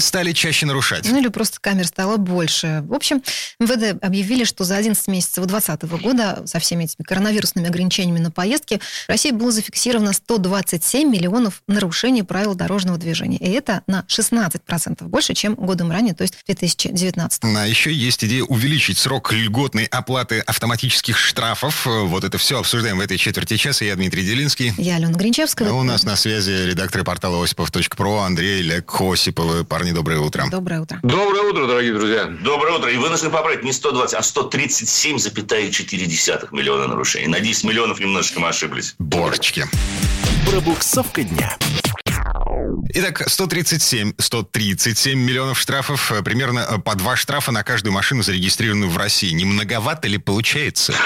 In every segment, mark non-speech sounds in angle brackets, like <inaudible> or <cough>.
Стали чаще нарушать. Ну или просто камер стало больше. В общем, МВД объявили, что за 11 месяцев 2020 года со всеми этими коронавирусными ограничениями на поездки в России было зафиксировано 127 миллионов нарушений правил дорожного движения. И это на 16% больше, чем годом ранее, то есть 2019. А еще есть идея увеличить срок льготной оплаты автоматических штрафов. Вот это все обсуждаем в этой четверти часа. Я Дмитрий Делинский. Я Алена Гринчевская. А у нас на связи редакторы портала осипов.про Андрей Лек. Парни, доброе утро. Доброе утро. Доброе утро, дорогие друзья. Доброе утро. И вынужден поправить не 120, а 137,4 миллиона нарушений. На 10 миллионов немножечко мы ошиблись. Борочки. Пробуксовка дня. Итак, 137, 137 миллионов штрафов, э, примерно э, по два штрафа на каждую машину, зарегистрированную в России. Не многовато ли получается? <laughs>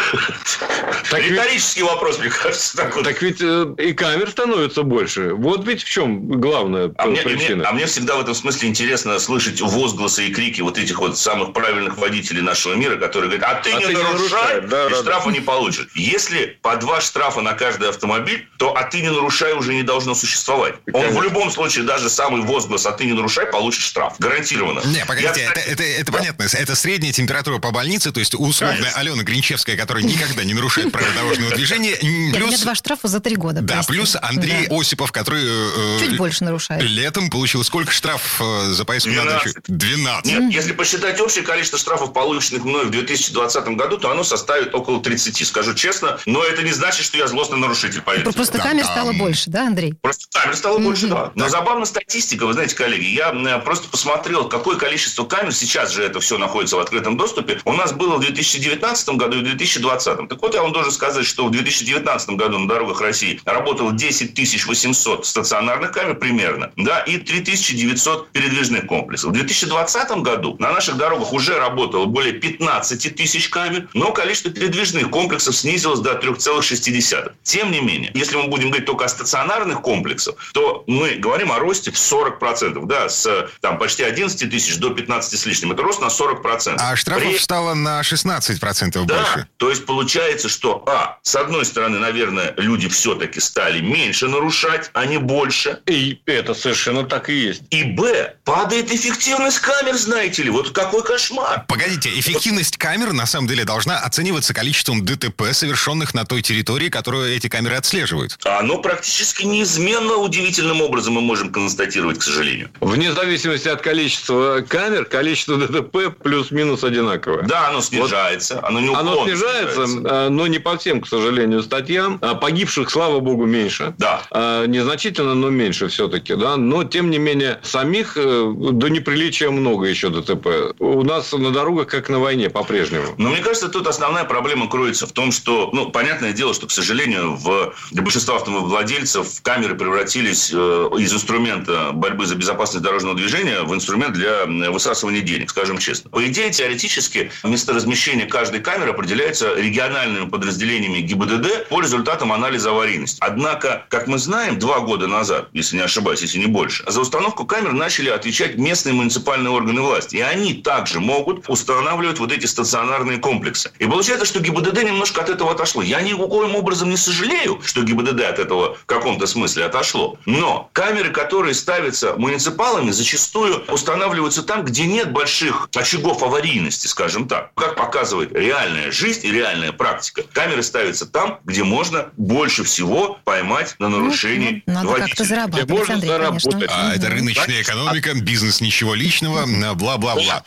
Так ведь, Риторический вопрос, мне кажется. такой. так ведь э, и камер становится больше. Вот ведь в чем главная А мне, причина. мне- а мне всегда в этом смысле интересно слышать возгласы и крики вот этих вот самых правильных водителей нашего мира, которые говорят, а ты А не ты нарушай, да, и да, штрафа не получишь. Если по два штрафа на каждый автомобиль, то а ты не нарушай уже не должно существовать. Он Конечно. в любом случае, даже самый возглас, а ты не нарушай, получит штраф. Гарантированно. Не, погодите, Я, это, это, это понятно. Это средняя температура по больнице, то есть условная Конечно. Алена Гринчевская, которая никогда не нарушает правила дорожного <laughs> движения. Нет, у меня Плюс, два штрафа за три года. да, прости. плюс Андрей Да. Осипов, который э, Чуть больше нарушает. летом получил сколько штраф э, за поездку на 12. дачу? 12. Нет, если посчитать общее количество штрафов, полученных мной в 2020 году, то оно составит около 30, скажу честно. Но это не значит, что я злостный нарушитель, поверьте. Просто Да, камер там- стало больше, да, Андрей? Просто камер стало больше, Мгм. Да. Но забавная статистика, вы знаете, коллеги, я просто посмотрел, какое количество камер, сейчас же это все находится в открытом доступе, у нас было в 2019 году и в 2020. Так вот, я вам должен сказать, что в 2019 году на дорогах России работало 10 800 стационарных камер примерно, да, и 3900 передвижных комплексов. В 2020 году на наших дорогах уже работало более 15 тысяч камер, но количество передвижных комплексов снизилось до 3,6. Тем не менее, если мы будем говорить только о стационарных комплексах, то мы говорим о росте в 40%, да, с там, почти 11 тысяч до 15 с лишним. Это рост на 40%. А штрафов При- стало на 16% да, больше. то есть получается, что, а, с одной стороны, наверное, люди все-таки стали меньше нарушать, а не больше. И это совершенно так и есть. И Б, падает эффективность камер, знаете ли. Вот какой кошмар. Погодите, эффективность камер на самом деле должна оцениваться количеством ДТП, совершенных на той территории, которую эти камеры отслеживают. А Оно практически неизменно удивительным образом мы можем констатировать, к сожалению. Вне зависимости от количества камер, количество ДТП плюс-минус одинаковое. Да, оно снижается, оно не Оно снижается, а, но не по всем, к сожалению, статьям. А, Погибших, слава богу, меньше. Да. А, Незначительно, но меньше все-таки, да. Но, тем не менее, самих э, до неприличия много еще ДТП. У нас на дорогах, как на войне, по-прежнему. Но мне кажется, тут основная проблема кроется в том, что, ну, понятное дело, что, к сожалению, в, для большинства автовладельцев камеры превратились э, из инструмента борьбы за безопасность дорожного движения в инструмент для высасывания денег, скажем честно. По идее, теоретически, месторазмещение каждой камеры определяется региональными подразделениями ГИБДД по результатам анализа аварийности. Однако, как мы знаем, два года назад, если не ошибаюсь, если не больше, за установку камер начали отвечать местные муниципальные органы власти. И они также могут устанавливать вот эти стационарные комплексы. И получается, что ГИБДД немножко от этого отошло. Я никоим образом не сожалею, что ГИБДД от этого в каком-то смысле отошло. Но камеры, которые ставятся муниципалами, зачастую устанавливаются там, где нет больших очагов аварийности, скажем так. Как показывает реальная жизнь и реальная практика. Камеры ставятся там, где можно больше всего поймать на нарушении Ну, Надо водителя. как-то зарабатывать, можно Андрей, конечно. заработать. А это рыночная экономика, бизнес ничего личного, бла-бла-бла.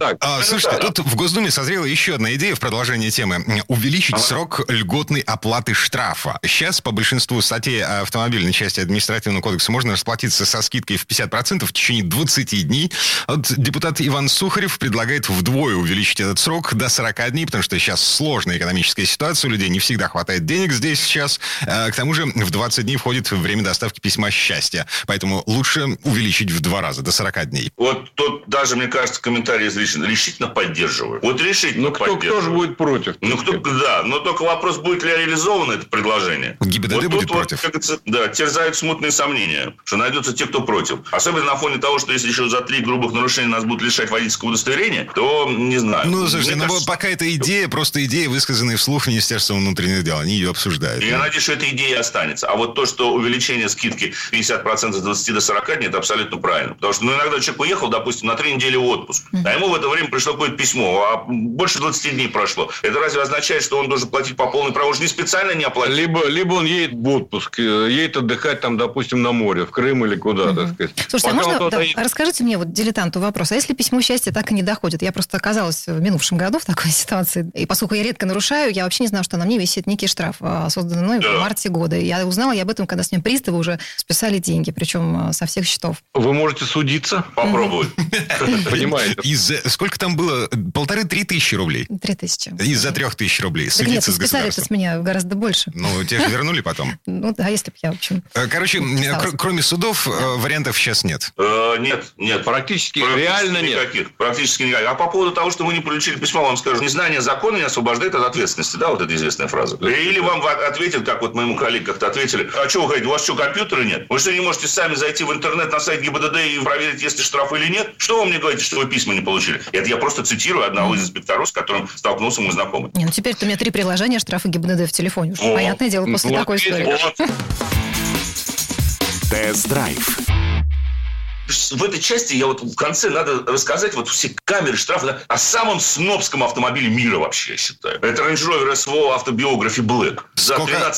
Так. А, слушайте, да. тут в Госдуме созрела еще одна идея в продолжение темы. Увеличить срок льготной оплаты штрафа. Сейчас по большинству статей автомобильной части административного кодекса можно расплатиться со скидкой в 50% в течение 20 дней. Вот депутат Иван Сухарев предлагает вдвое увеличить этот срок до 40 дней, потому что сейчас сложная экономическая ситуация, у людей не всегда хватает денег здесь сейчас. А, к тому же в 20 дней входит время доставки письма счастья. Поэтому лучше увеличить в два раза, до 40 дней. Вот тут даже, мне кажется, комментарий излишен. Решительно поддерживаю. Вот решительно Ну, кто, кто же будет против? Ну, кто, да, но только вопрос, будет ли реализовано это предложение. ГИБДД вот будет тут против. Вот, как говорится, да, терзают смутные сомнения, что найдутся те, кто против. Особенно на фоне того, что если еще за три грубых нарушения нас будут лишать водительского удостоверения, то не знаю. Ну, слушайте, Мне ну, кажется, пока это идея, просто идея, высказанная вслух Министерства внутренних дел. Они ее обсуждают. Я надеюсь, что эта идея останется. А вот то, что увеличение скидки 50% с 20 до 40 дней, это абсолютно правильно. Потому что ну, иногда человек уехал, допустим, на три недели в отпуск, а ему в это время пришло какое-то письмо, а больше 20 дней прошло. Это разве означает, что он должен платить по полной программе? Он же не специально не оплатил. Либо, либо он едет в отпуск, э, едет отдыхать там, допустим, на море, в Крым или куда, так сказать. Слушайте, а Пока можно, он да, едет- расскажите мне, вот дилетанту вопрос, а если письмо счастья так и не доходит? Я просто оказалась в минувшем году в такой <laughs> ситуации, и поскольку я редко нарушаю, я вообще не знала, что на мне висит некий штраф, а, созданный мной Да. в марте года. Я узнала я об этом, когда с ним приставы уже списали деньги, причем а, со всех счетов. Вы можете судиться, Попробуй. <laughs> понимаете? Из сколько там было? Полторы-три тысячи рублей. Три тысячи. Из-за трех тысяч рублей. Судиться с списали государством. с меня гораздо больше. Ну, те же вернули потом. <laughs> Ну да, если бы я, в общем... Э, Короче, кроме судов, э, вариантов сейчас нет. Э, Нет, нет. Практически, Практически реально нет. никаких. Практически никаких. А по поводу того, что вы не получили письмо, вам скажу, незнание закона не освобождает от ответственности. Да, вот эта известная фраза. Или вам ответят, как вот моему коллеге как-то ответили, а что вы говорите, у вас что, компьютера нет? Вы что, не можете сами зайти в интернет на сайт ГИБДД и проверить, есть ли штраф или нет? Что вы мне говорите, что вы письма не получили? Это я просто цитирую одного из инспекторов, с которым столкнулся мой знакомый. Не, ну теперь-то у меня три приложения штрафы ГИБДД в телефоне. Уж понятное дело, после вот такой истории. Вот. Тест-драйв. в этой части я вот в конце надо рассказать вот все камеры, штрафы да, о самом снобском автомобиле мира вообще, я считаю. Это Range Rover SVO автобиографии Black. За Сколько?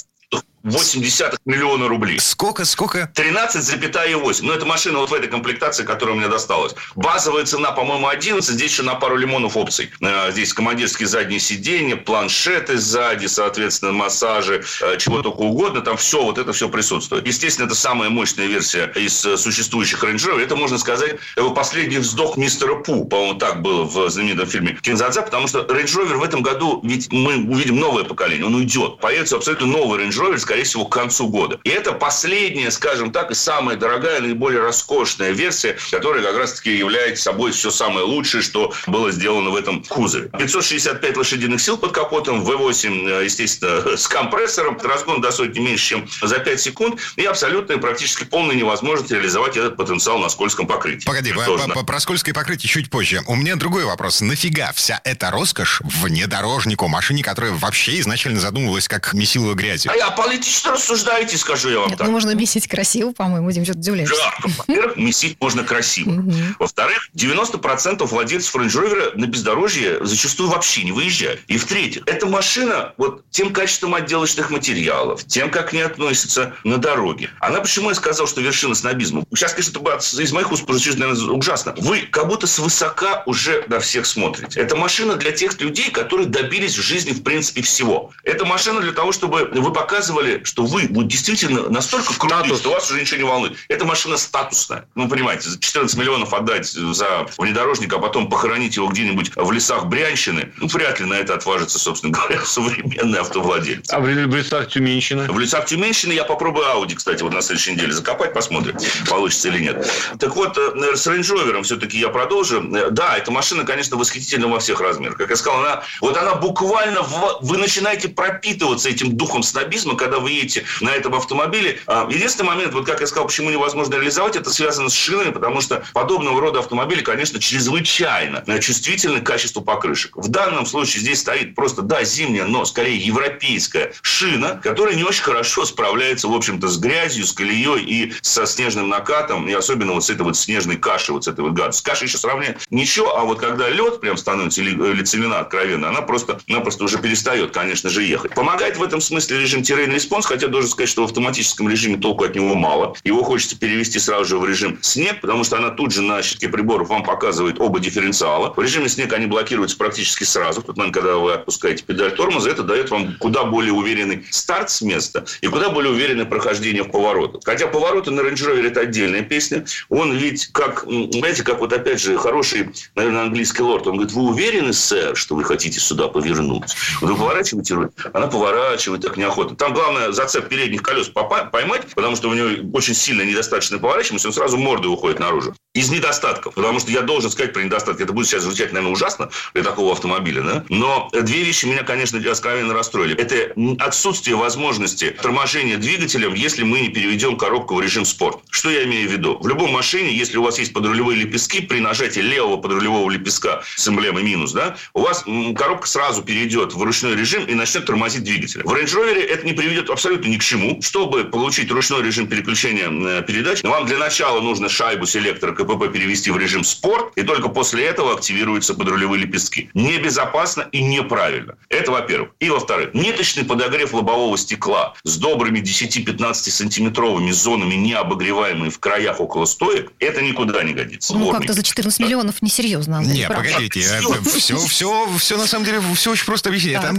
13,8 миллиона рублей. Сколько, сколько? 13,8. Ну, это машина вот в этой комплектации, которая мне досталась. Базовая цена, по-моему, 11. Здесь еще на пару лимонов опций. Э, Здесь командирские задние сиденья, планшеты сзади, соответственно, массажи, э, чего только угодно. Там все, вот это все присутствует. Естественно, это самая мощная версия из э, существующих Range Rover. Это, можно сказать, его последний вздох мистера Пу. По-моему, так было в знаменитом фильме Кинзадза, потому что Range Rover в этом году, ведь мы увидим новое поколение, он уйдет. Появится абсолютно новый Range Rover, скорее всего, к концу года. И это последняя, скажем так, и самая дорогая, наиболее роскошная версия, которая как раз-таки является собой все самое лучшее, что было сделано в этом кузове. 565 лошадиных сил под капотом, V8, э, естественно, <laughs> с компрессором, разгон до сотни меньше, чем за 5 секунд, и абсолютно и практически полная невозможность реализовать этот потенциал на скользком покрытии. Погоди, по- по- про скользкое покрытие чуть позже. У меня другой вопрос. Нафига вся эта роскошь внедорожнику, машине, которая вообще изначально задумывалась как месило грязью? А я политично рассуждаете, скажу я вам Нет, так. ну можно месить красиво, по-моему, Дим, что-то удивляешься. Да, во-первых, месить можно красиво. Во-вторых, 90% владельцев Range на бездорожье зачастую вообще не выезжают. И в-третьих, эта машина вот тем качеством отделочных материалов, тем, как к ней относятся на дороге. Она почему я сказал, что вершина снобизма? Сейчас, конечно, это из моих уст прозвучит, наверное, ужасно. Вы как будто свысока уже на всех смотрите. Это машина для тех людей, которые добились в жизни, в принципе, всего. Это машина для того, чтобы вы показывали, что вы вот действительно настолько крутые, Статус. что вас уже ничего не волнует. Эта машина статусная. Ну, понимаете, за 14 миллионов отдать за внедорожник, а потом похоронить его где-нибудь в лесах Брянщины, ну, вряд ли на это отважится, собственно говоря, <laughs> современный автовладелец. А в лесах Тюменщина? В лесах Тюменщины я попробую Ауди, кстати, вот на следующей неделе закопать, посмотрим, получится или нет. Так вот, э, с Range Rover все-таки я продолжу. Да, эта машина, конечно, восхитительна во всех размерах. Как я сказал, она, вот она буквально, в- вы начинаете пропитываться этим духом снобизма, когда вы едете на этом автомобиле. А, Единственный момент, вот как я сказал, почему невозможно реализовать, это связано с шинами, потому что подобного рода автомобили, конечно, чрезвычайно э, чувствительны к качеству покрышек. В данном случае здесь стоит просто, да, зимняя, но скорее европейская шина, которая не очень хорошо справляется, в общем-то, с грязью, с колеей и со снежным накатом, и особенно вот с этой вот снежной кашей, вот с этой вот гадостью. С кашей еще сравнять ничего, а вот когда лед прям становится, или, или целина откровенно, она просто, напросто уже перестает, конечно же, ехать. Помогает в этом смысле режим Terrain Response, хотя должен сказать, что в автоматическом режиме толку от него мало. Его хочется перевести сразу же в режим снег, потому что она тут же на щитке приборов вам показывает оба дифференциала. В режиме снег они блокируются практически сразу. В тот момент, когда вы отпускаете педаль тормоза, это дает вам куда более уверенный старт с места и куда более уверенное прохождение в поворотах. Хотя повороты на Range Rover это отдельная песня. Он ведь как, знаете, как вот опять же хороший, наверное, английский лорд. Он говорит, вы уверены, сэр, что вы хотите сюда повернуть? Вы поворачиваете руль, она поворачивает так неохотно. Там главное зацеп передних колес поймать, потому что у него очень сильно недостаточная поворачиваемость, он сразу мордой уходит наружу. Из недостатков, потому что я должен сказать про недостатки. Это будет сейчас звучать, наверное, ужасно для такого автомобиля, да? Но две вещи меня, конечно, откровенно расстроили. Это отсутствие возможности торможения двигателем, если мы не переведем коробку в режим спорт. Что я имею в виду? В любом машине, если у вас есть подрулевые лепестки, при нажатии левого подрулевого лепестка с эмблемой минус, да, у вас коробка сразу перейдет в ручной режим и начнет тормозить двигатель. В Range Rover это не приведет абсолютно ни к чему. Чтобы получить ручной режим переключения э, передач, вам для начала нужно шайбу селектора КПП перевести в режим спорт, и только после этого активируются подрулевые лепестки. Небезопасно и неправильно. Это во-первых. И во-вторых, ниточный подогрев лобового стекла с добрыми 10-15 сантиметровыми зонами, не обогреваемые в краях около стоек, это никуда не годится. Ну, как-то за 14 миллионов несерьезно, Андрей. Не, погодите, все, все, все на самом деле, все очень просто объяснить. Это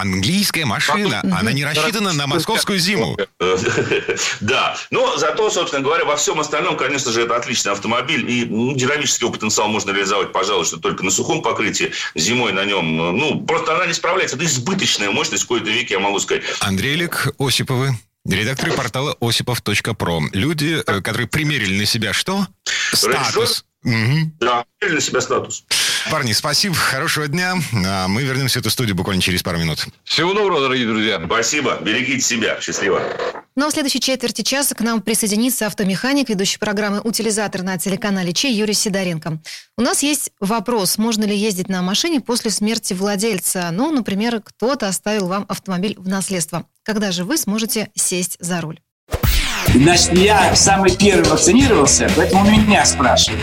английская машина, она не рассчитана на московскую зиму. <laughs> Да, но зато, собственно говоря, во всем остальном, конечно же, это отличный автомобиль, и ну, динамический потенциал можно реализовать, пожалуй, что только на сухом покрытии, зимой на нем, ну, просто она не справляется. Это избыточная мощность, в кои-то веке, я могу сказать. Андрей Лик Осиповы, Редакторы <laughs> портала осипов.про. Люди, э, которые примерили на себя что? Статус. Угу. Да, на себя статус. Парни, спасибо, хорошего дня. А мы вернемся в эту студию буквально через пару минут. Всего доброго, дорогие друзья. Спасибо, берегите себя. Счастливо. Ну а в следующей четверти часа к нам присоединится автомеханик, ведущий программы «Утилизатор» на телеканале Че Юрий Сидоренко. У нас есть вопрос, можно ли ездить на машине после смерти владельца. Ну, например, кто-то оставил вам автомобиль в наследство. Когда же вы сможете сесть за руль? Значит, я самый первый вакцинировался, поэтому меня спрашивают.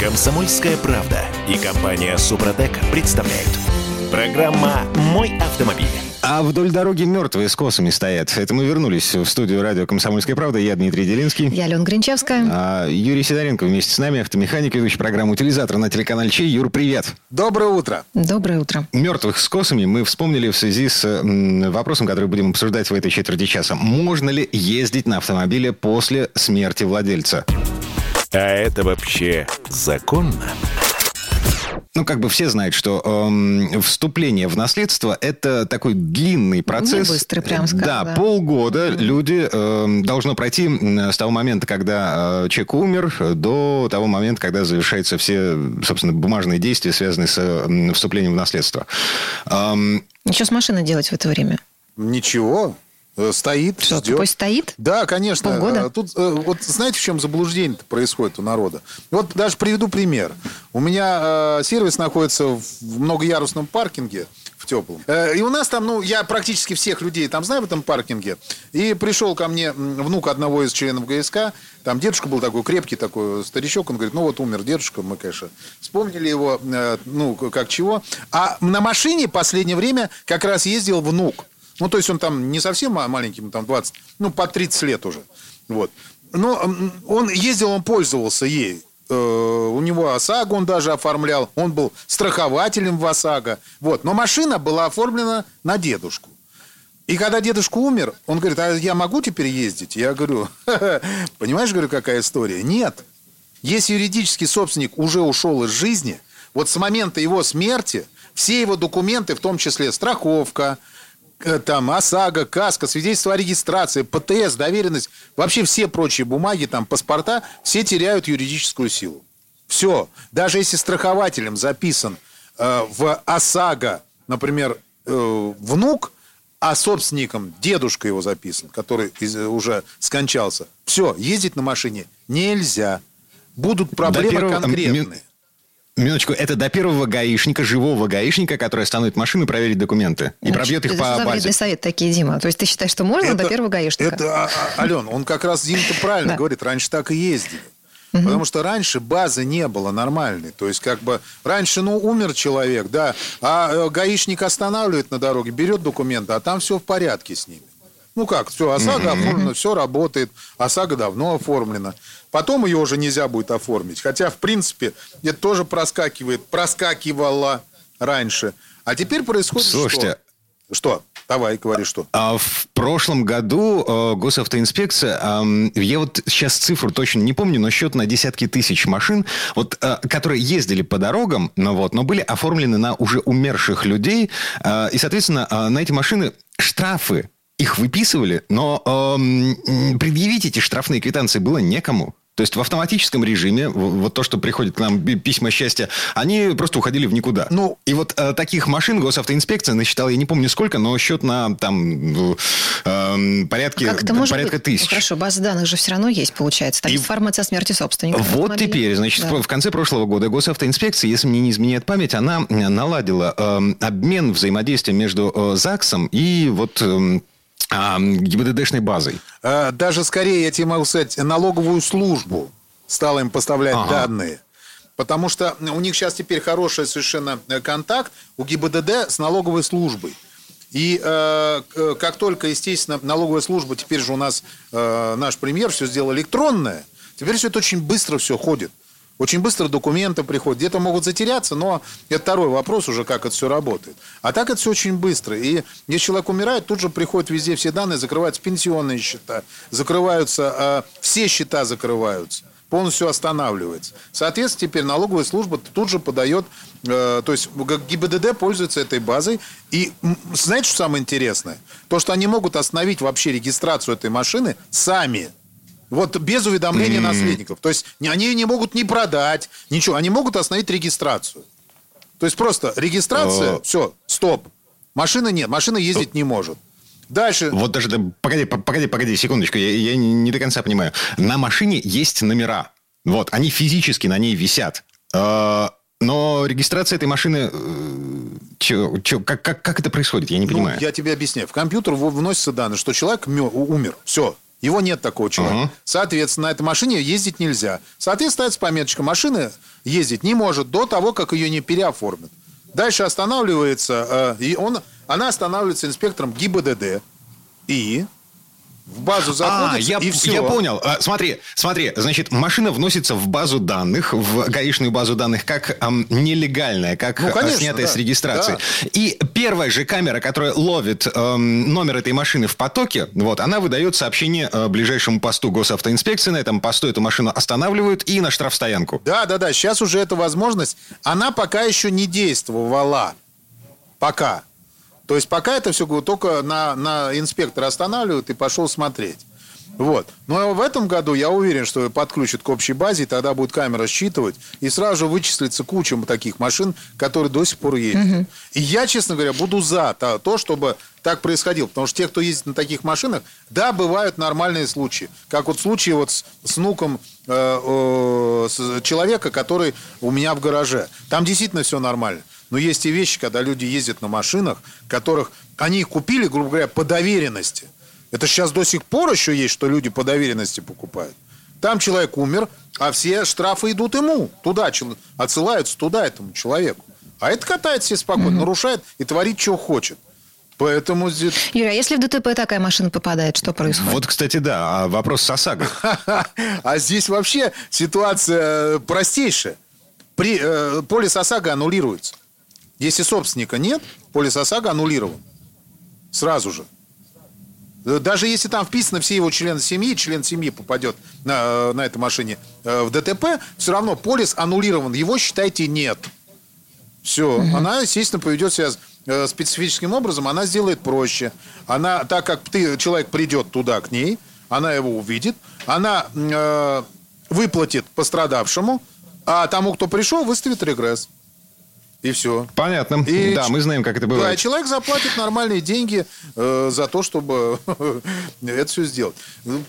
Комсомольская правда и компания Супротек представляют. Программа «Мой автомобиль». А вдоль дороги мертвые с косами стоят. Это мы вернулись в студию радио «Комсомольская правда». Я Дмитрий Делинский. Я Алена Гринчевская. А Юрий Сидоренко вместе с нами, автомеханик, ведущий программу «Утилизатор» на телеканале Чей. Юр, привет. Доброе утро. Доброе утро. Мертвых с косами мы вспомнили в связи с м, вопросом, который будем обсуждать в этой четверти часа. Можно ли ездить на автомобиле после смерти владельца? А это вообще законно? Ну, как бы все знают, что эм, вступление в наследство это такой длинный процесс. Не быстрый, прям скажем. Да, да. полгода люди эм, должно пройти с того момента, когда э, человек умер, до того момента, когда завершаются все, собственно, бумажные действия, связанные с э, вступлением в наследство. Эм, Что с машиной делать в это время? Ничего. Э, Стоит, Что, ждет. пусть стоит? Да, конечно. Полгода? Э, Тут, э, вот знаете, в чем заблуждение происходит у народа? Вот даже приведу пример. У меня э, сервис находится в многоярусном паркинге в теплом. Э, И у нас там, ну, я практически всех людей там знаю в этом паркинге. И пришел ко мне внук одного из членов ГСК. Там дедушка был такой крепкий такой старичок. Он говорит, ну вот умер дедушка. Мы, конечно, вспомнили его, э, ну, как чего. А на машине последнее время как раз ездил внук. Ну, то есть он там не совсем ма- маленький, там 20, ну, по 30 лет уже. Вот. Но он ездил, он пользовался ей. Э, У него ОСАГО он даже оформлял. Он был страхователем в ОСАГО. Вот. Но машина была оформлена на дедушку. И когда дедушка умер, он говорит, а я могу теперь ездить? Я говорю, <laughs> понимаешь, говорю, какая история? Нет. Если юридический собственник уже ушел из жизни, вот с момента его смерти все его документы, в том числе страховка, там ОСАГО, КАСКО, свидетельство о регистрации, ПТС, доверенность, вообще все прочие бумаги, там паспорта, все теряют юридическую силу. Все. Даже если страхователем записан э, в ОСАГО, например, э, внук, а собственником дедушка его записан, который из, уже скончался, все, ездить на машине нельзя. Будут проблемы первого- конкретные. Ми- Минуточку, это до первого гаишника, живого гаишника, который остановит машину и проверит документы. И Ну, пробьет их это по базе. вредный совет такие, Дима? То есть ты считаешь, что можно до первого гаишника? Это, а, а, Ален, он как раз Дим-то правильно говорит, раньше так и ездили. Потому что раньше базы не было нормальной. То есть, как бы, раньше, ну, умер человек, да, а э, гаишник останавливает на дороге, берет документы, а там все в порядке с ними. Ну как, все, ОСАГО оформлено, все работает, ОСАГО давно оформлено. Потом ее уже нельзя будет оформить. Хотя, в принципе, это тоже проскакивает, проскакивало раньше. А теперь происходит Слушайте, что? Что? Давай, говори, что. А в прошлом году э, госавтоинспекция, эм, я вот сейчас цифру точно не помню, но счет на десятки тысяч машин, вот, э, которые ездили по дорогам, но, вот, но были оформлены на уже умерших людей. э, и, соответственно, э, на эти машины штрафы их выписывали, но эм, предъявить эти штрафные квитанции было некому. То есть в автоматическом режиме, вот то, что приходит к нам письма счастья, они просто уходили в никуда. Ну, и вот э, таких машин госавтоинспекция насчитала, я не помню сколько, но счет на там эм, порядке, Как это может порядка быть? тысяч. Ну, хорошо, база данных же все равно есть, получается. Там И- информация о смерти собственника. Вот автомобиля. теперь, значит, Да. в конце прошлого года госавтоинспекция, если мне не изменяет память, она э, наладила эм, обмен взаимодействия между э, ЗАГСом и вот эм, а, ГИБДДшной базой. Э, Даже скорее, я тебе могу сказать, налоговую службу стала им поставлять Ага. данные. Потому что у них сейчас теперь хороший совершенно э, контакт у ГИБДД с налоговой службой. И э, как только, естественно, налоговая служба, теперь же у нас э, наш премьер все сделал электронное, теперь все это очень быстро все ходит. Очень быстро документы приходят. Где-то могут затеряться, но это второй вопрос уже, как это все работает. А так это все очень быстро. И если человек умирает, тут же приходят везде все данные, закрываются пенсионные счета, закрываются, э, все счета закрываются полностью останавливается. Соответственно, теперь налоговая служба тут же подает, э, то есть ГИБДД пользуется этой базой. И знаете, что самое интересное? То, что они могут остановить вообще регистрацию этой машины сами. Вот без уведомления наследников. То есть не- они не могут ни продать, ничего. Они могут остановить регистрацию. То есть просто регистрация, О. все, стоп. Машины нет, машина ездить не может. Дальше. Вот даже, да, погоди, погоди, погоди, секундочку, я, я не не до конца понимаю. На машине есть номера. Вот, они физически на ней висят. Э, Но регистрация этой машины... э, чё- чё- как, как, как это происходит? Я не Ну, понимаю. я тебе объясняю. В компьютер вносятся данные, что человек умер. Все. Его нет такого человека. Ага. Соответственно, на этой машине ездить нельзя. Соответственно, ставится пометочка. Машина ездить не может до того, как ее не переоформят. Дальше останавливается, э, и он, она останавливается инспектором ГИБДД. И в базу заходит, А, я, и все. я понял. А, смотри, смотри, значит, машина вносится в базу данных, в гаишную базу данных, как ам, нелегальная, как Ну, а, конечно, снятая да, с регистрации. И первая же камера, которая ловит ам, номер этой машины в потоке, вот, она выдает сообщение а, ближайшему посту госавтоинспекции. На этом посту эту машину останавливают и на штрафстоянку. Да, да, да. Сейчас уже эта возможность, она пока еще не действовала. Пока. То есть пока это все только на, на инспектора останавливают и пошел смотреть. Вот. Но в этом году я уверен, что подключат к общей базе, и тогда будет камера считывать, и сразу же вычислится куча таких машин, которые до сих пор ездят. И я, честно говоря, буду за то, то, чтобы так происходило. Потому что те, кто ездит на таких машинах, да, бывают нормальные случаи. Как вот случай вот с, с внуком э, э, с- человека, который у меня в гараже. Там действительно все нормально. Но есть и вещи, когда люди ездят на машинах, которых они их купили, грубо говоря, по доверенности. Это сейчас до сих пор еще есть, что люди по доверенности покупают. Там человек умер, а все штрафы идут ему. Туда, отсылаются туда, этому человеку. А это катает все спокойно, нарушает и творит, что хочет. Поэтому здесь... Юрий, а если в ДТП такая машина попадает, что происходит? Вот, кстати, да, а вопрос с ОСАГО. <laughs> А здесь вообще ситуация простейшая. При, э, полис ОСАГО аннулируется. Если собственника нет, полис ОСАГО аннулирован. Сразу же. Э, Даже если там вписаны все его члены семьи, член семьи попадет на, э, на этой машине э, в ДТП, все равно полис аннулирован. Его, считайте, нет. Все. Она, естественно, поведет себя специфическим образом, она сделает проще. Она, так как ты, человек придет туда к ней, она его увидит, она э, выплатит пострадавшему, а тому, кто пришел, выставит регресс. И все. Понятно. И да, ч- мы знаем, как это Да, бывает. человек заплатит нормальные деньги э, за то, чтобы это все сделать. Ну,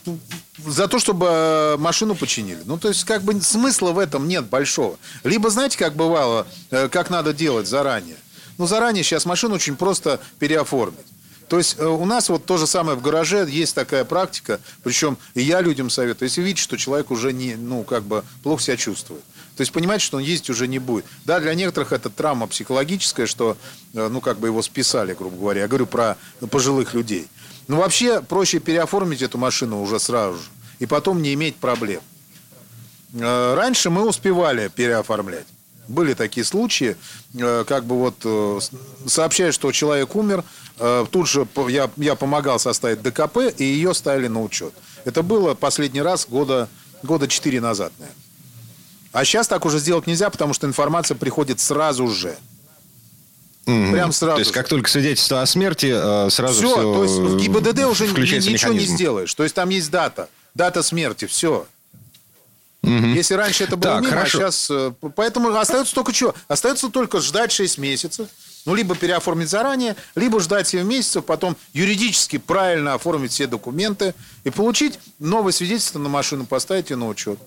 За то, чтобы э, машину починили. Ну, то есть, как бы смысла в этом нет большого. Либо, знаете, как бывало, э, как надо делать заранее. Ну, заранее сейчас машину очень просто переоформить. То есть э, у нас вот то же самое в гараже, есть такая практика, причем и я людям советую, если видите, что человек уже не, ну, как бы плохо себя чувствует. То есть понимаете, что он ездить уже не будет. Да, для некоторых это травма психологическая, что, э, ну, как бы его списали, грубо говоря. Я говорю про пожилых людей. Но вообще проще переоформить эту машину уже сразу же. И потом не иметь проблем. Э, Раньше мы успевали переоформлять. Были такие случаи, э, как бы вот с- сообщают, что человек умер, тут же я, я помогал составить ДКП, и ее ставили на учет. Это было последний раз года, года 4 назад, наверное. А сейчас так уже сделать нельзя, потому что информация приходит сразу же. Мгм. прям сразу То есть, же. как только свидетельство о смерти, э, сразу Все, все... то есть в ГИБДД уже ничего не механизм. сделаешь. То есть там есть дата, дата смерти, все. Если раньше это было Так, мимо, хорошо. а сейчас... э, Поэтому остается только что? Остается только ждать 6 месяцев. Ну, либо переоформить заранее, либо ждать 7 месяцев, потом юридически правильно оформить все документы и получить новое свидетельство на машину, поставить ее на учет.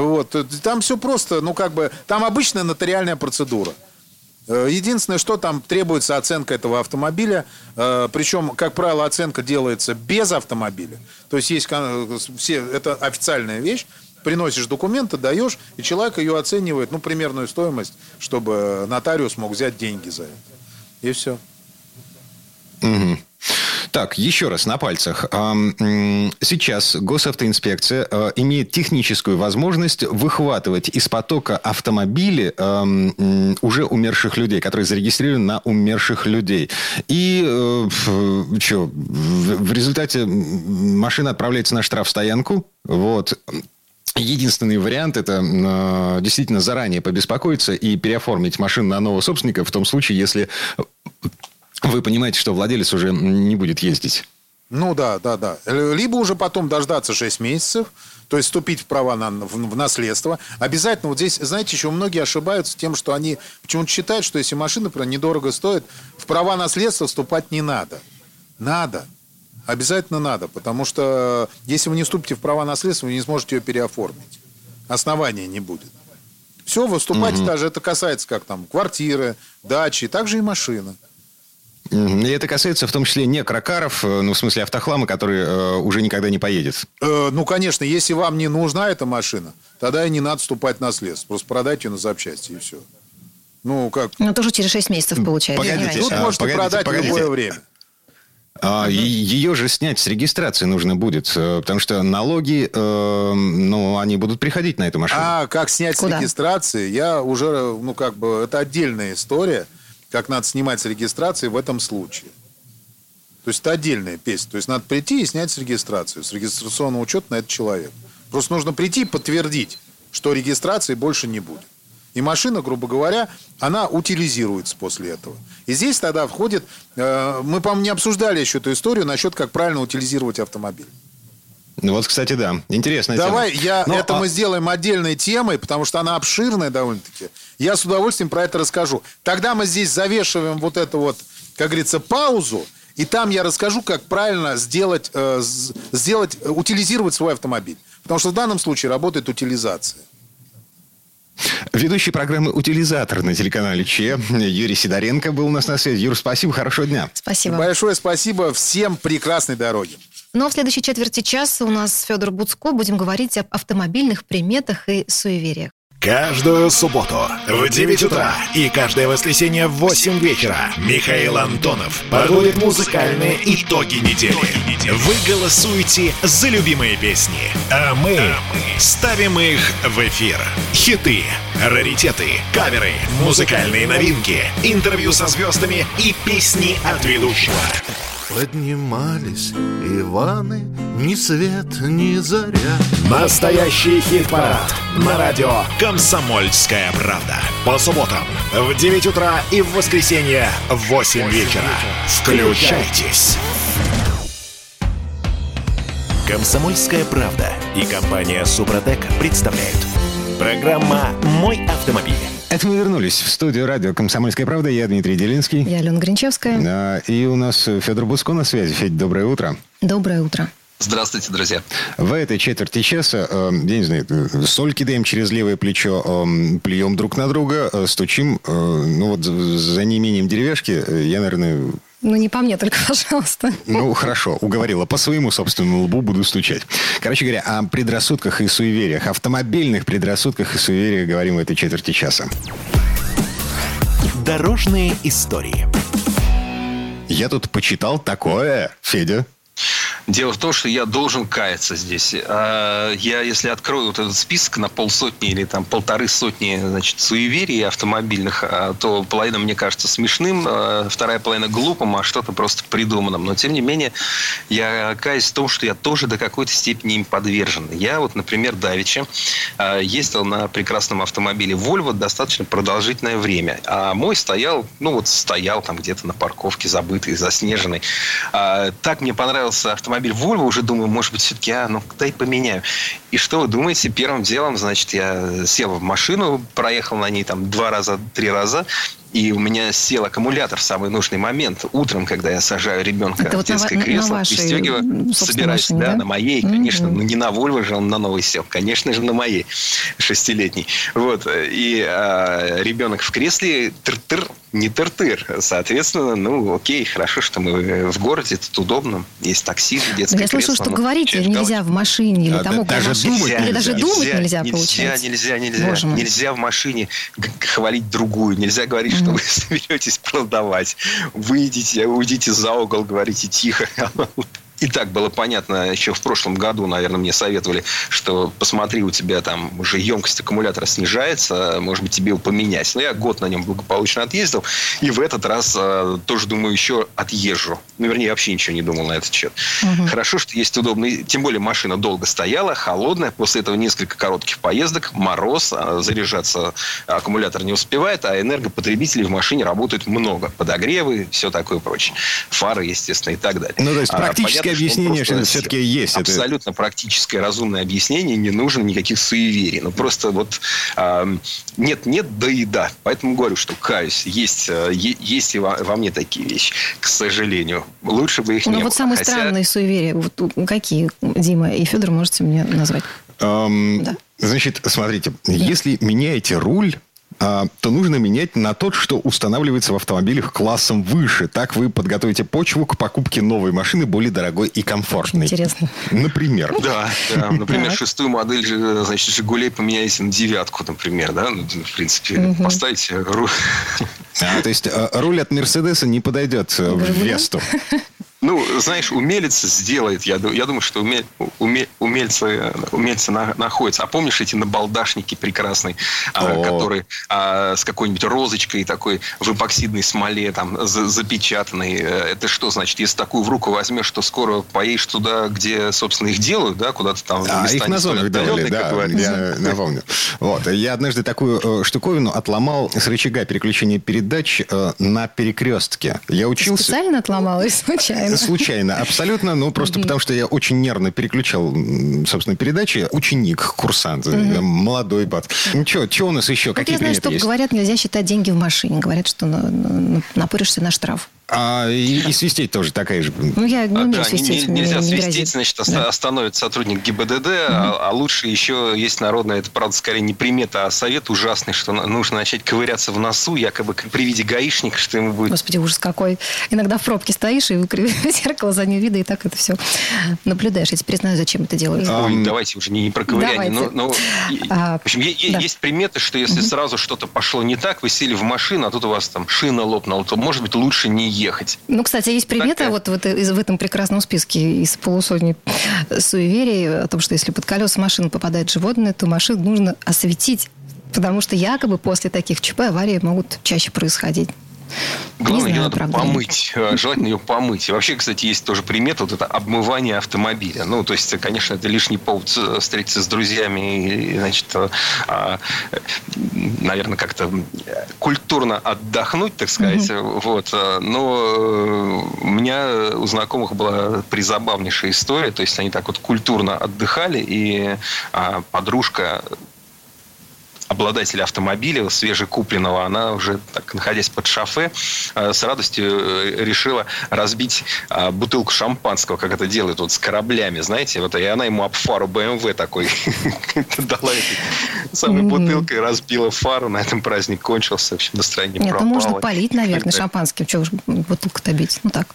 Вот. э, Там все просто, ну, как бы, там обычная нотариальная процедура. Э, Единственное, что там требуется оценка этого автомобиля, э, причем, как правило, оценка делается без автомобиля. То есть есть все, это официальная вещь. Приносишь документы, даешь, и человек ее оценивает, ну, примерную стоимость, чтобы нотариус мог взять деньги за это. И все. Мгм. Так, еще раз на пальцах. Сейчас госавтоинспекция э, имеет техническую возможность выхватывать из потока автомобили уже умерших людей, которые зарегистрированы на умерших людей. И что, в результате машина отправляется на штрафстоянку. Вот. Единственный вариант это э, действительно заранее побеспокоиться и переоформить машину на нового собственника в том случае, если вы понимаете, что владелец уже не будет ездить. Ну да, да, да. Либо уже потом дождаться 6 месяцев, то есть вступить в права на, в, в наследство. Обязательно вот здесь, знаете, еще многие ошибаются тем, что они почему-то считают, что если машина, например, недорого стоит, в права наследства вступать не надо. Надо. Обязательно надо, потому что если вы не вступите в права наследства, вы не сможете ее переоформить. Основания не будет. Все, вы вступаете даже, это касается как там, квартиры, дачи, также и машины. И это касается в том числе не кракаров, э, ну, в смысле автохлама, который э, уже никогда не поедет. Э, ну, конечно, если вам не нужна эта машина, тогда и не надо вступать в наследство. Просто продайте ее на запчасти, и все. Ну, как? Ну, тоже через 6 месяцев получается. Погодите. Тут а, можете погодите, продать в погодите. любое время. А, ее же снять с регистрации нужно будет, э, потому что налоги, э, ну, они будут приходить на эту машину. А как снять Куда? с регистрации, я уже, ну, как бы, это отдельная история, как надо снимать с регистрации в этом случае. То есть это отдельная песня. То есть надо прийти и снять с регистрации, с регистрационного учета на этот человек. Просто нужно прийти и подтвердить, что регистрации больше не будет. И машина, грубо говоря, она утилизируется после этого. И здесь тогда входит... э, мы, по-моему, не обсуждали еще эту историю насчет, как правильно утилизировать автомобиль. Вот, кстати, да. Интересная Давай, тема. я, Ну, это а- мы сделаем отдельной темой, потому что она обширная довольно-таки. Я с удовольствием про это расскажу. Тогда мы здесь завешиваем вот эту вот, как говорится, паузу, и там я расскажу, как правильно сделать, э, сделать, э, утилизировать свой автомобиль. Потому что в данном случае работает утилизация. Ведущий программы «Утилизатор» на телеканале ЧЕ Юрий Сидоренко был у нас на связи. Юр, спасибо, хорошего дня. Спасибо. Большое спасибо, всем прекрасной дороги. Ну а в следующей четверти часа у нас Федор Буцко. Будем говорить об автомобильных приметах и суевериях. Каждую субботу в 9 утра и каждое воскресенье в 8 вечера Михаил Антонов подводит музыкальные итоги недели. Вы голосуете за любимые песни, а мы ставим их в эфир. Хиты, раритеты, каверы, музыкальные новинки, интервью со звездами и песни от ведущего. Поднимались Иваны Ни свет, ни заря Настоящий хит-парад на радио «Комсомольская правда». По субботам в 9 утра и в воскресенье в 8 вечера. Включайтесь. «Комсомольская правда» и компания «Супротек» представляют. Программа «Мой автомобиль». Это мы вернулись в студию радио «Комсомольская правда». Я Дмитрий Делинский. Я Алена Гринчевская. А, И у нас Федор Буско на связи. Федь, доброе утро. Доброе утро. Здравствуйте, друзья. В этой четверти часа, э, я не знаю, э, соль кидаем через левое плечо, э, плюем друг на друга, э, стучим. э, ну вот за- неимением деревяшки я, наверное, Ну, не по мне только, <laughs> пожалуйста. ну хорошо, уговорила. По своему собственному лбу буду стучать. Короче говоря, о предрассудках и суевериях, автомобильных предрассудках и суевериях говорим в этой четверти часа. Дорожные истории. Я тут почитал такое, Федя. Дело в том, что я должен каяться здесь. А, Я, если открою вот этот список на полсотни или там полторы сотни, значит, суеверий автомобильных, а, то половина мне кажется смешным, а вторая половина глупым, а что-то просто придуманным. Но, тем не менее, я каюсь в том, что я тоже до какой-то степени им подвержен. Я вот, например, Давича ездил на прекрасном автомобиле Volvo достаточно продолжительное время. А мой стоял, ну вот стоял там где-то на парковке, забытый, заснеженный. Так мне понравился автомобиль Volvo, уже думаю, может быть, все-таки, а, ну, дай поменяю. И что вы думаете? Первым делом, значит, я сел в машину, проехал на ней там два раза, три раза, и у меня сел аккумулятор в самый нужный момент. Утром, когда я сажаю ребенка Это в вот на детское на кресло, вашей, пристегиваю, собираюсь, машине, да, да? на моей, Мгм. конечно. Ну, не на Volvo же он на новый сел, конечно же, на моей шестилетней. Вот. И а, ребенок в кресле тыр-тыр, не тыр-тыр. Соответственно, ну, окей, хорошо, что мы в городе, тут удобно. Есть такси, детское Я слышала, кресло, что говорить нельзя в машине или А, там да, около даже думать Или даже думать нельзя, нельзя, получается. Нельзя, нельзя, Боже мой. нельзя в машине хвалить другую. Нельзя говорить, что вы соберетесь продавать. Выйдите, уйдите за угол, говорите тихо. <laughs> И так было понятно еще в прошлом году, наверное, мне советовали, что посмотри, у тебя там уже емкость аккумулятора снижается, может быть, тебе его поменять. Но я год на нем благополучно отъездил, и в этот раз э, тоже, думаю, еще отъезжу. Ну, вернее, вообще ничего не думал на этот счет. Хорошо, что есть удобный, тем более машина долго стояла, холодная, после этого несколько коротких поездок, мороз, а заряжаться аккумулятор не успевает, а энергопотребителей в машине работает много. Подогревы, все такое прочее. Фары, естественно, и так далее. Ну, то есть А, практическое объяснение, все-таки есть. Это- Абсолютно практическое, разумное объяснение, не нужно никаких суеверий. Ну, просто вот нет-нет, да и да. Поэтому говорю, что каюсь. Есть, э, есть и во, во мне такие вещи, к сожалению. Лучше бы их Ну не вот было. самые Хотя- странные суеверия, вот какие, Дима и Федор, можете мне назвать? Эм, Да. Значит, смотрите, если меняете руль, то нужно менять на тот, что устанавливается в автомобилях классом выше. Так вы подготовите почву к покупке новой машины, более дорогой и комфортной. Интересно. Например. Да, да. <laughs> Например, шестую модель, э, значит, «Жигулей» поменяете на девятку, например, да? Ну, В принципе, поставите руль. А, то есть э, руль от Мерседеса не подойдет э, в? Весту. <laughs> Ну, знаешь, умелец сделает. Я, я думаю, что уме- уме- умельцы, умельцы на- находятся. А помнишь эти набалдашники прекрасные, а, которые а, с какой-нибудь розочкой такой в эпоксидной смоле там за- запечатанной? Э, Это что значит? Если такую в руку возьмешь, то скоро поедешь туда, где, собственно, их делают, да, куда-то там А, места их на зонах делали, да, я напомню. Вот, я однажды такую э, штуковину отломал с рычага переключения передач э, на перекрестке. Я учился... Специально отломала или случайно? <laughs> Случайно, абсолютно. Ну, просто потому что я очень нервно переключал, собственно, передачи. Ученик, курсант, э, молодой бат. Ну, что, что у нас еще? Какие я знаю, что говорят, нельзя считать деньги в машине. Говорят, что на- на- напоришься на штраф. А, и, и свистеть тоже такая же. Ну, я не А, умею да, не- свистеть. не- нельзя не свистеть, грозит. значит, оста- Да. остановит сотрудник ГИБДД, а, а лучше еще есть народная, это, правда, скорее не примета, а совет ужасный, что нужно начать ковыряться в носу, якобы как при виде гаишника, что ему будет Господи, ужас какой. Иногда в пробке стоишь и в <laughs> зеркало заднего вида, и так это все наблюдаешь. Я теперь знаю, зачем это делают. Ой, давайте уже не, не про ковыряние. Но- но, А, в общем, да. есть приметы, что если сразу что-то пошло не так, вы сели в машину, а тут у вас там шина лопнула, то, может быть, лучше не ехать. Ну, кстати, есть примета Такая. вот в, из- в этом прекрасном списке из полусотни суеверий о том, что если под колеса машины попадает животное, то машину нужно осветить, потому что якобы после таких ЧП аварии могут чаще происходить. Главное, знаю, ее надо правда помыть. Э, Желательно ее помыть. И вообще, кстати, есть тоже примета вот это обмывание автомобиля. Ну, то есть, конечно, это лишний повод э, встретиться с друзьями и, значит, э, а, э, наверное, как-то культурно отдохнуть, так сказать. Вот. э, Но э, у меня у знакомых была призабавнейшая история. То есть, они так вот культурно отдыхали, и а, подружка обладателя автомобиля свежекупленного, она уже, так, находясь под шофе, э, с радостью э, решила разбить а, бутылку шампанского, как это делают вот с кораблями, знаете, вот, и она ему об фару БМВ такой <laughs> дала этой самой бутылкой, разбила фару, на этом праздник кончился, в общем, настроение Нет, ну можно полить, наверное, <laughs> шампанским. Чего бутылку-то бить? Ну так,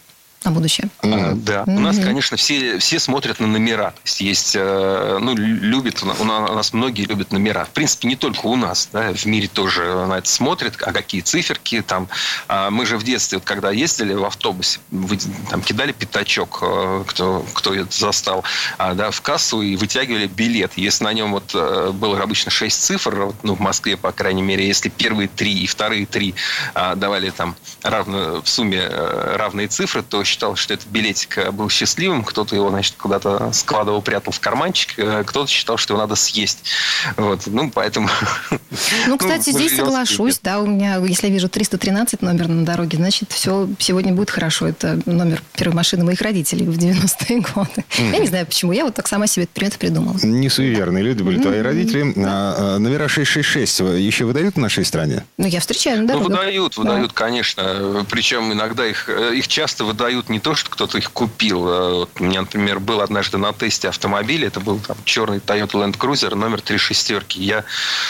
на будущее. А, Да, у нас, конечно, все, все смотрят на номера. То есть, есть э, ну, лю- любят, у на- у нас многие любят номера. В принципе, не только у нас, да, в мире тоже на это смотрят, а какие циферки там. А Мы же в детстве, вот, когда ездили в автобусе, вы- там кидали пятачок, э, кто, кто это застал, а, да, в кассу и вытягивали билет. Если на нем вот э, было обычно 6 цифр, ну, в Москве, по крайней мере, если первые три и вторые три а, давали там равную, в сумме равные цифры, то считал, что этот билетик э, был счастливым. Кто-то его, значит, куда-то складывал, прятал в карманчик, э, кто-то считал, что его надо съесть. Вот. Ну, поэтому... <laughs> Ну, кстати, мы здесь соглашусь, да, у меня, если я вижу 313 номер на дороге, значит, все сегодня будет хорошо. Это номер первой машины моих родителей в 90-е <laughs> годы. Я не знаю, почему, я вот так сама себе этот примет придумала. Не суеверные люди были твои родители. А, а, номера 666 еще выдают в нашей стране? Ну, я встречаю на Ну, дорогах. выдают, выдают, конечно. Причем иногда их, э, их часто выдают не то, что кто-то их купил. А Вот у меня, например, был однажды на тесте автомобиля. Это был там черный Toyota Land Cruiser номер три шестерки. Я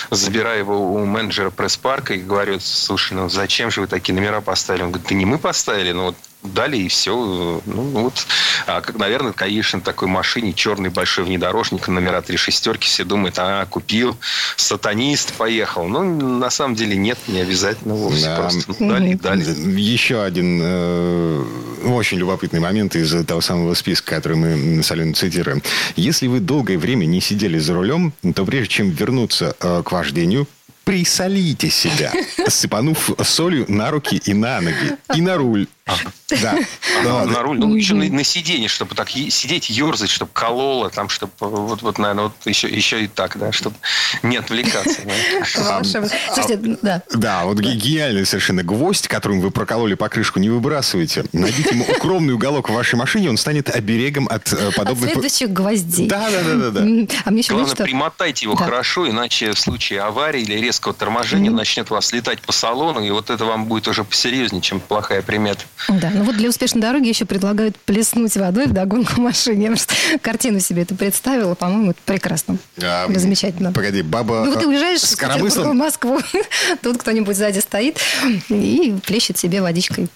забираю его у менеджера пресс-парка и говорю, слушай, ну зачем же вы такие номера поставили? Он говорит, да не мы поставили, ну вот дали и все. Ну вот, а, как, наверное, конечно, на такой машине черный большой внедорожник, номера три шестерки, все думают, а, купил, сатанист, поехал. Ну, на самом деле нет, не обязательно вовсе. Да. Просто ну, дали дали. Еще один э, очень любопытный момент из того самого списка, который мы с Аленой цитируем. Если вы долгое время не сидели за рулем, то прежде чем вернуться э, к вождению, присолите себя, <laughs> сыпанув солью на руки и на ноги, и на руль. Да. <laughs> А, Да. на руль, ну, еще на, на сиденье, чтобы так сидеть, ерзать, чтобы кололо, там, чтобы вот, вот, наверное, вот еще, еще и так, да, чтобы не отвлекаться. да. Волшебно. Слушайте, да. Да, вот ге- гениальный совершенно гвоздь, которым вы прокололи покрышку, не выбрасывайте. Найдите ему укромный уголок в вашей машине, он станет оберегом от э, От подобных... следующих гвоздей. Да, да, да, да, А мне еще Главное, что... примотайте его Да. хорошо, иначе в случае аварии или резкого торможения начнет вас летать по салону, и вот это вам будет уже посерьезнее, чем плохая примета. Да, ну вот для успешной дороги еще предлагают плеснуть водой в догонку машине. Я просто <laughs> картину себе это представила, по-моему, это прекрасно. А, Или замечательно. Погоди, баба Ну, вот ты э, уезжаешь с в? Москву, <laughs> тут кто-нибудь сзади стоит и плещет себе водичкой.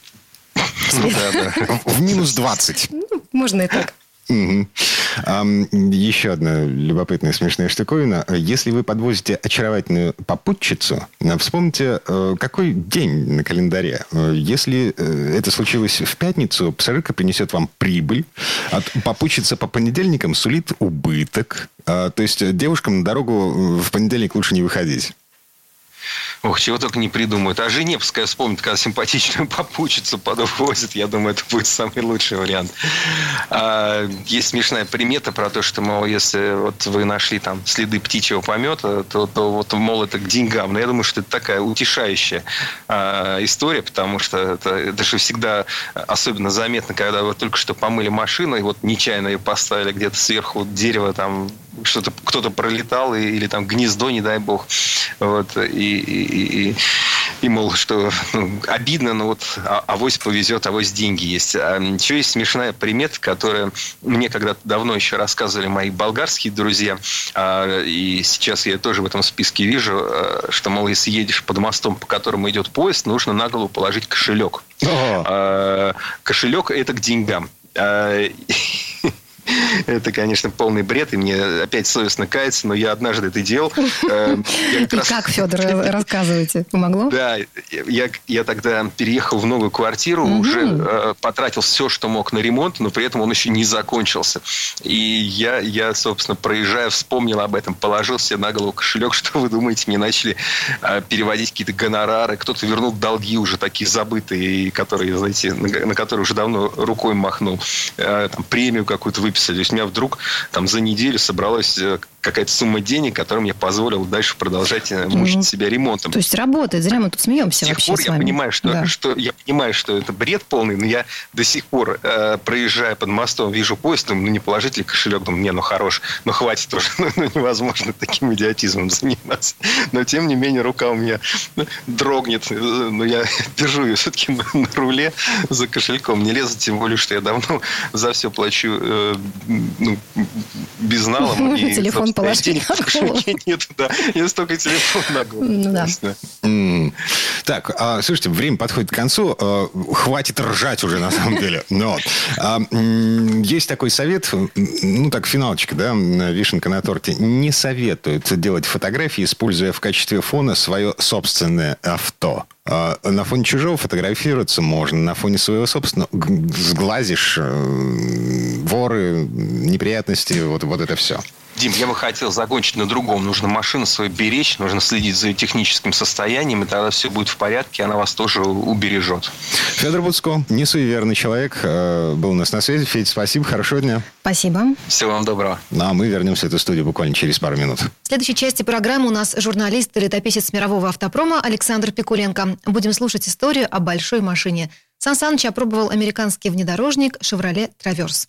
Да. В минус 20. Ну, можно и так. Мгм. Еще одна любопытная смешная штуковина. Если вы подвозите очаровательную попутчицу, э, вспомните, э, какой день на календаре. Э, Если это случилось в пятницу, пассажирка принесет вам прибыль, а попутчица по понедельникам сулит убыток. А, То есть девушкам на дорогу в понедельник лучше не выходить. Ох, чего только не придумают. А жене пускай вспомнит, когда симпатичную попутчицу подвозит. Я думаю, это будет самый лучший вариант. А, есть смешная примета про то, что, мол, если вот вы нашли там следы птичьего помета, то, то вот, мол, это к деньгам. Но я думаю, что это такая утешающая а, история, потому что это, это же всегда особенно заметно, когда вы только что помыли машину, и вот нечаянно ее поставили где-то сверху дерево, там что-то кто-то пролетал, и- или там гнездо, не дай бог. Вот, и, и, и- и, мол, что ну, обидно, но вот а- авось повезет, авось деньги есть. А еще есть смешная примета, которая мне когда-то давно еще рассказывали мои болгарские друзья, а, и сейчас я тоже в этом списке вижу, а, что, мол, если едешь под мостом, по которому идет поезд, нужно на голову положить кошелек. О, А, Кошелек – это к деньгам. <laughs> <laughs> Это, конечно, полный бред, и мне опять совестно каяться, но я однажды это делал. Э, и как, Федор, рассказывайте, помогло? Да, я, тогда переехал в новую квартиру, уже э, потратил все, что мог на ремонт, но при этом он еще не закончился. И я, я, собственно, проезжая, вспомнил об этом, положил себе на голову кошелек, <laughs> что вы думаете, мне начали э, переводить какие-то гонорары, кто-то вернул долги уже такие забытые, которые, знаете, на, которые уже давно рукой махнул, там, премию какую-то выписали. То есть у меня вдруг там за неделю собралась э, какая-то сумма денег, которая мне позволила дальше продолжать э, мучить mm себя ремонтом. То есть работает, зря мы тут смеемся с тех вообще пор я понимаю, что, да. что я понимаю, что это бред полный, но я до сих пор, э, проезжая под мостом, вижу поезд, думаю, ну не положить ли кошелек, думаю, не, ну хорош, ну хватит уже, <laughs> ну, ну невозможно таким идиотизмом заниматься. Но тем не менее рука у меня ну, дрогнет, э, но я <laughs> держу ее все-таки на, на руле за кошельком, не лезу, тем более, что я давно за все плачу э, ну, безналом. <laughs> И, Телефон положить денег в кошельке нет, да. Я столько телефон на голову. Ну, да. Mm. Так, а, слушайте, время подходит к концу. А, хватит ржать уже, на самом деле. <laughs> Но а, есть такой совет, ну так, финалочка, да, вишенка на торте. Не советуют делать фотографии, используя в качестве фона свое собственное авто. На фоне чужого фотографироваться можно, на фоне своего собственного сглазишь воры, неприятности, вот, вот это все. Дим, я бы хотел закончить на другом. Нужно машину свою беречь, нужно следить за ее техническим состоянием, и тогда все будет в порядке, она вас тоже убережет. Федор Буцко, не суеверный человек, был у нас на связи. Федь, спасибо, хорошего дня. Спасибо. Всего вам доброго. Ну, а мы вернемся в эту студию буквально через пару минут. В следующей части программы у нас журналист и летописец мирового автопрома Александр Пикуленко. Будем слушать историю о большой машине. Сан Саныч опробовал американский внедорожник «Шевроле Траверс».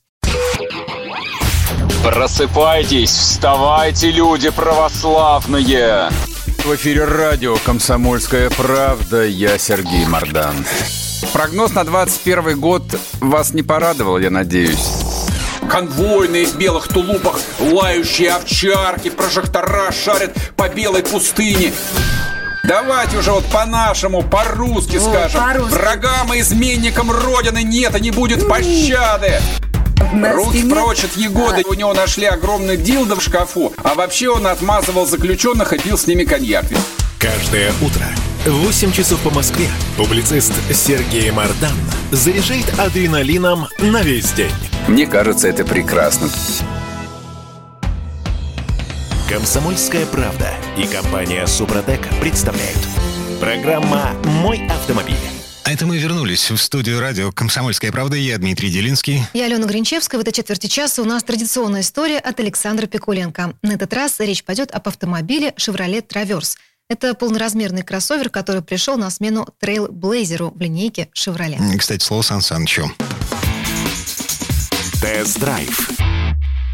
Просыпайтесь, вставайте, люди православные! В эфире радио «Комсомольская правда». Я Сергей Мордан. Прогноз на 21 год вас не порадовал, я надеюсь. Конвойные в белых тулупах, лающие овчарки, прожектора шарят по белой пустыне. Давайте уже вот по-нашему, по-русски скажем. По Врагам и изменникам Родины нет и не будет пощады. Руки прочь от Егоды. У него нашли огромный дилдо в шкафу. А вообще он отмазывал заключенных и пил с ними коньяк. Каждое утро в 8 часов по Москве публицист Сергей Мардан заряжает адреналином на весь день. Мне кажется, это прекрасно. Комсомольская правда и компания Супротек представляют. Программа «Мой автомобиль». А это мы вернулись в студию радио «Комсомольская правда». Я Дмитрий Делинский. Я Алена Гринчевская. В этой четверти часа у нас традиционная история от Александра Пикуленко. На этот раз речь пойдет об автомобиле «Chevrolet Traverse». Это полноразмерный кроссовер, который пришел на смену Trailblazer у в линейке «Шевроле». Кстати, слово Сан Санычу. Тест-драйв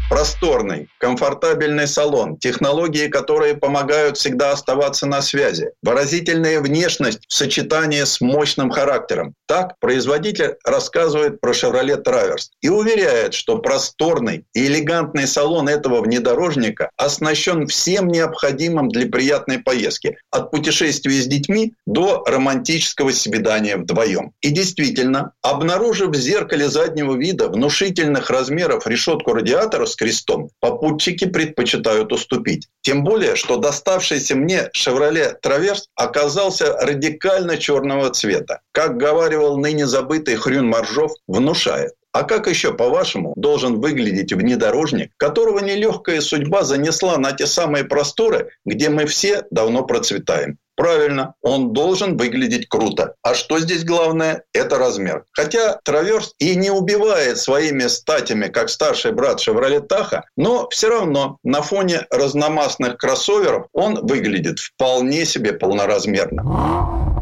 просторный, комфортабельный салон, технологии, которые помогают всегда оставаться на связи, выразительная внешность в сочетании с мощным характером. Так производитель рассказывает про Chevrolet Traverse и уверяет, что просторный и элегантный салон этого внедорожника оснащен всем необходимым для приятной поездки, от путешествия с детьми до романтического свидания вдвоем. И действительно, обнаружив в зеркале заднего вида внушительных размеров решетку радиатора с крестом, попутчики предпочитают уступить. Тем более, что доставшийся мне Chevrolet Traverse оказался радикально черного цвета. Как говаривал ныне забытый Хрюн Маржов, внушает. А как еще, по-вашему, должен выглядеть внедорожник, которого нелегкая судьба занесла на те самые просторы, где мы все давно процветаем? Правильно, он должен выглядеть круто. А что здесь главное? Это размер. Хотя Траверс и не убивает своими статями, как старший брат Шевроле Таха, но все равно на фоне разномастных кроссоверов он выглядит вполне себе полноразмерно.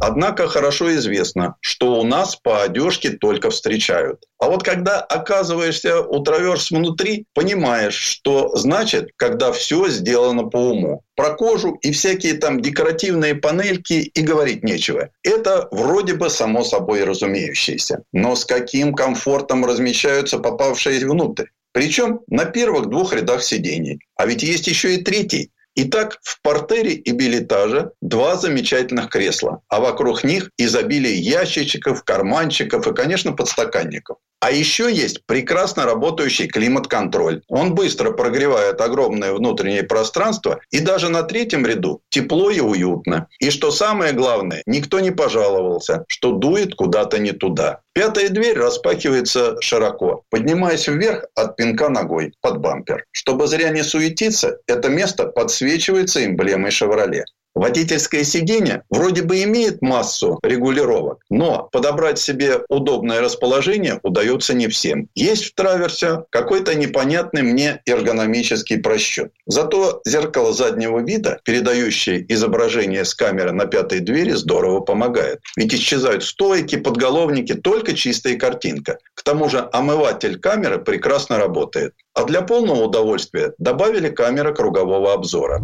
Однако хорошо известно, что у нас по одежке только встречают. А вот когда оказываешься у траверс внутри, понимаешь, что значит, когда все сделано по уму. Про кожу и всякие там декоративные панельки и говорить нечего. Это вроде бы само собой разумеющееся. Но с каким комфортом размещаются попавшие внутрь? Причем на первых двух рядах сидений. А ведь есть еще и третий. Итак, в портере и билетаже два замечательных кресла, а вокруг них изобилие ящичков, карманчиков и, конечно, подстаканников. А еще есть прекрасно работающий климат-контроль. Он быстро прогревает огромное внутреннее пространство, и даже на третьем ряду тепло и уютно. И что самое главное, никто не пожаловался, что дует куда-то не туда. Пятая дверь распахивается широко, поднимаясь вверх от пинка ногой под бампер. Чтобы зря не суетиться, это место подсвечивается эмблемой «Шевроле». Водительское сиденье вроде бы имеет массу регулировок, но подобрать себе удобное расположение удается не всем. Есть в траверсе какой-то непонятный мне эргономический просчет. Зато зеркало заднего вида, передающее изображение с камеры на пятой двери, здорово помогает. Ведь исчезают стойки, подголовники, только чистая картинка. К тому же омыватель камеры прекрасно работает. А для полного удовольствия добавили камеры кругового обзора.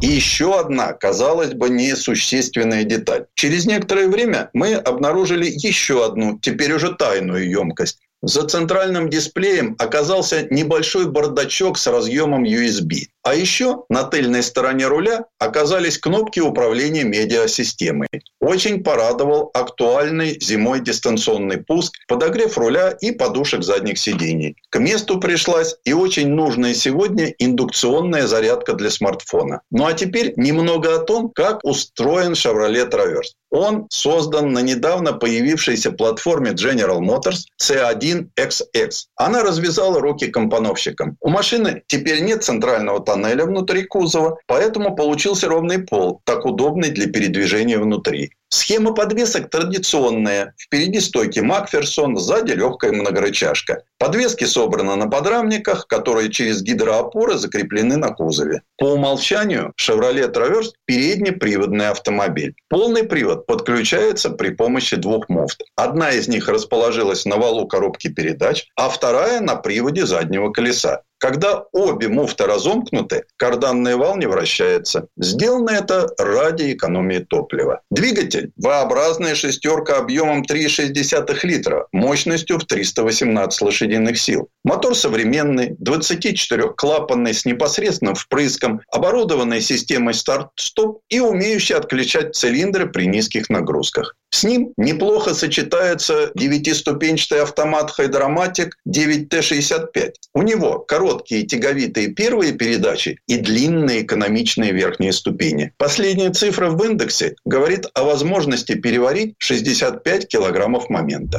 И еще одна, казалось бы, несущественная деталь. Через некоторое время мы обнаружили еще одну, теперь уже тайную емкость. За центральным дисплеем оказался небольшой бардачок с разъемом USB. А еще на тыльной стороне руля оказались кнопки управления медиасистемой. Очень порадовал актуальный зимой дистанционный пуск, подогрев руля и подушек задних сидений. К месту пришлась и очень нужная сегодня индукционная зарядка для смартфона. Ну а теперь немного о том, как устроен Chevrolet Traverse. Он создан на недавно появившейся платформе General Motors C1XX. Она развязала руки компоновщикам. У машины теперь нет центрального тоннеля внутри кузова, поэтому получился ровный пол, так удобный для передвижения внутри. Схема подвесок традиционная. Впереди стойки Макферсон, сзади легкая многорычажка. Подвески собраны на подрамниках, которые через гидроопоры закреплены на кузове. По умолчанию Chevrolet Traverse – переднеприводный автомобиль. Полный привод подключается при помощи двух мофт. Одна из них расположилась на валу коробки передач, а вторая на приводе заднего колеса. Когда обе муфты разомкнуты, карданный вал не вращается. Сделано это ради экономии топлива. Двигатель – V-образная шестерка объемом 3,6 литра, мощностью в 318 лошадиных сил. Мотор современный, 24-клапанный с непосредственным впрыском, оборудованный системой старт-стоп и умеющий отключать цилиндры при низких нагрузках. С ним неплохо сочетается девятиступенчатый автомат Хайдроматик 9Т65. У него короткие тяговитые первые передачи и длинные экономичные верхние ступени. Последняя цифра в индексе говорит о возможности переварить 65 килограммов момента.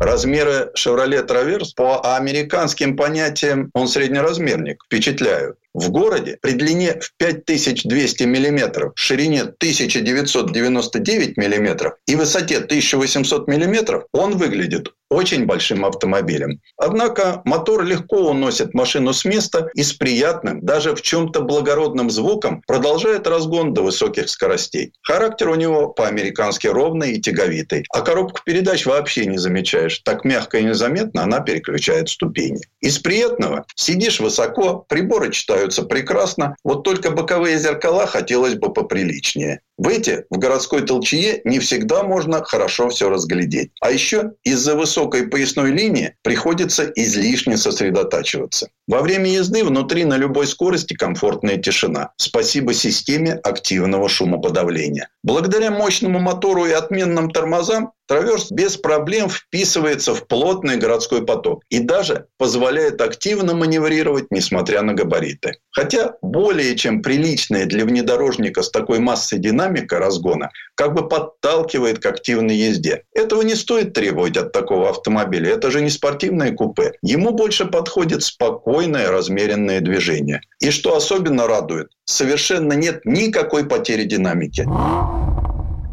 Размеры Chevrolet Traverse по американским понятиям он среднеразмерник, впечатляют. В городе при длине в 5200 мм, ширине 1999 мм и высоте 1800 мм он выглядит очень большим автомобилем. Однако мотор легко уносит машину с места и с приятным, даже в чем-то благородным звуком продолжает разгон до высоких скоростей. Характер у него по-американски ровный и тяговитый. А коробку передач вообще не замечаешь. Так мягко и незаметно она переключает ступени. Из приятного сидишь высоко, приборы читаются прекрасно, вот только боковые зеркала хотелось бы поприличнее. В эти, в городской толчье, не всегда можно хорошо все разглядеть. А еще из-за высокой поясной линии приходится излишне сосредотачиваться. Во время езды внутри на любой скорости комфортная тишина. Спасибо системе активного шумоподавления. Благодаря мощному мотору и отменным тормозам Траверс без проблем вписывается в плотный городской поток и даже позволяет активно маневрировать, несмотря на габариты. Хотя более чем приличная для внедорожника с такой массой динамика разгона как бы подталкивает к активной езде. Этого не стоит требовать от такого автомобиля. Это же не спортивное купе. Ему больше подходит спокойное, размеренное движение. И что особенно радует, совершенно нет никакой потери динамики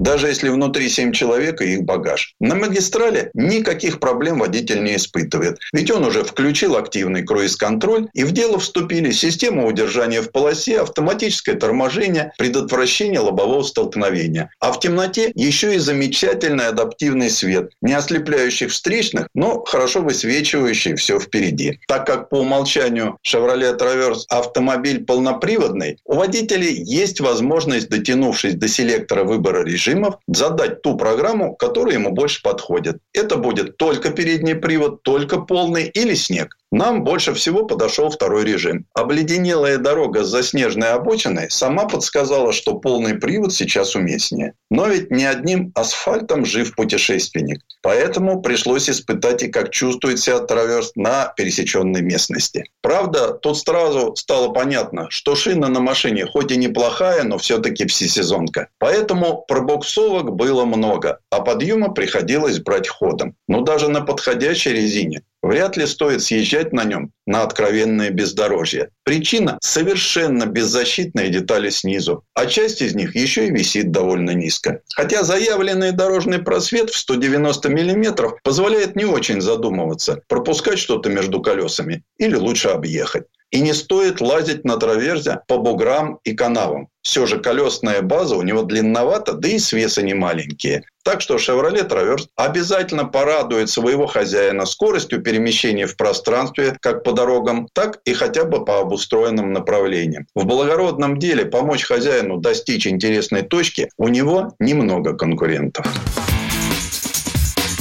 даже если внутри 7 человек и их багаж. На магистрали никаких проблем водитель не испытывает, ведь он уже включил активный круиз-контроль, и в дело вступили система удержания в полосе, автоматическое торможение, предотвращение лобового столкновения. А в темноте еще и замечательный адаптивный свет, не ослепляющий встречных, но хорошо высвечивающий все впереди. Так как по умолчанию Chevrolet Traverse автомобиль полноприводный, у водителей есть возможность, дотянувшись до селектора выбора режима, режимов задать ту программу, которая ему больше подходит. Это будет только передний привод, только полный или снег. Нам больше всего подошел второй режим. Обледенелая дорога с заснеженной обочиной сама подсказала, что полный привод сейчас уместнее. Но ведь не одним асфальтом жив путешественник. Поэтому пришлось испытать и как чувствует себя траверс на пересеченной местности. Правда, тут сразу стало понятно, что шина на машине хоть и неплохая, но все-таки всесезонка. Поэтому пробуксовок было много, а подъема приходилось брать ходом. Но даже на подходящей резине Вряд ли стоит съезжать на нем на откровенное бездорожье. Причина – совершенно беззащитные детали снизу, а часть из них еще и висит довольно низко. Хотя заявленный дорожный просвет в 190 мм позволяет не очень задумываться, пропускать что-то между колесами или лучше объехать. И не стоит лазить на траверзе по буграм и канавам. Все же колесная база у него длинновата, да и свесы не маленькие. Так что Chevrolet Traverse обязательно порадует своего хозяина скоростью перемещения в пространстве как по дорогам, так и хотя бы по обустроенным направлениям. В благородном деле помочь хозяину достичь интересной точки у него немного конкурентов.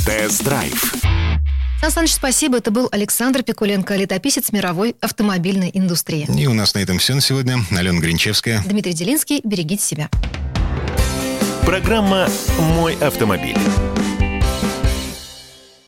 Тест-драйв Сан Саныч, спасибо. Это был Александр Пикуленко, летописец мировой автомобильной индустрии. И у нас на этом все на сегодня. Алена Гринчевская. Дмитрий Делинский. Берегите себя. Программа «Мой автомобиль».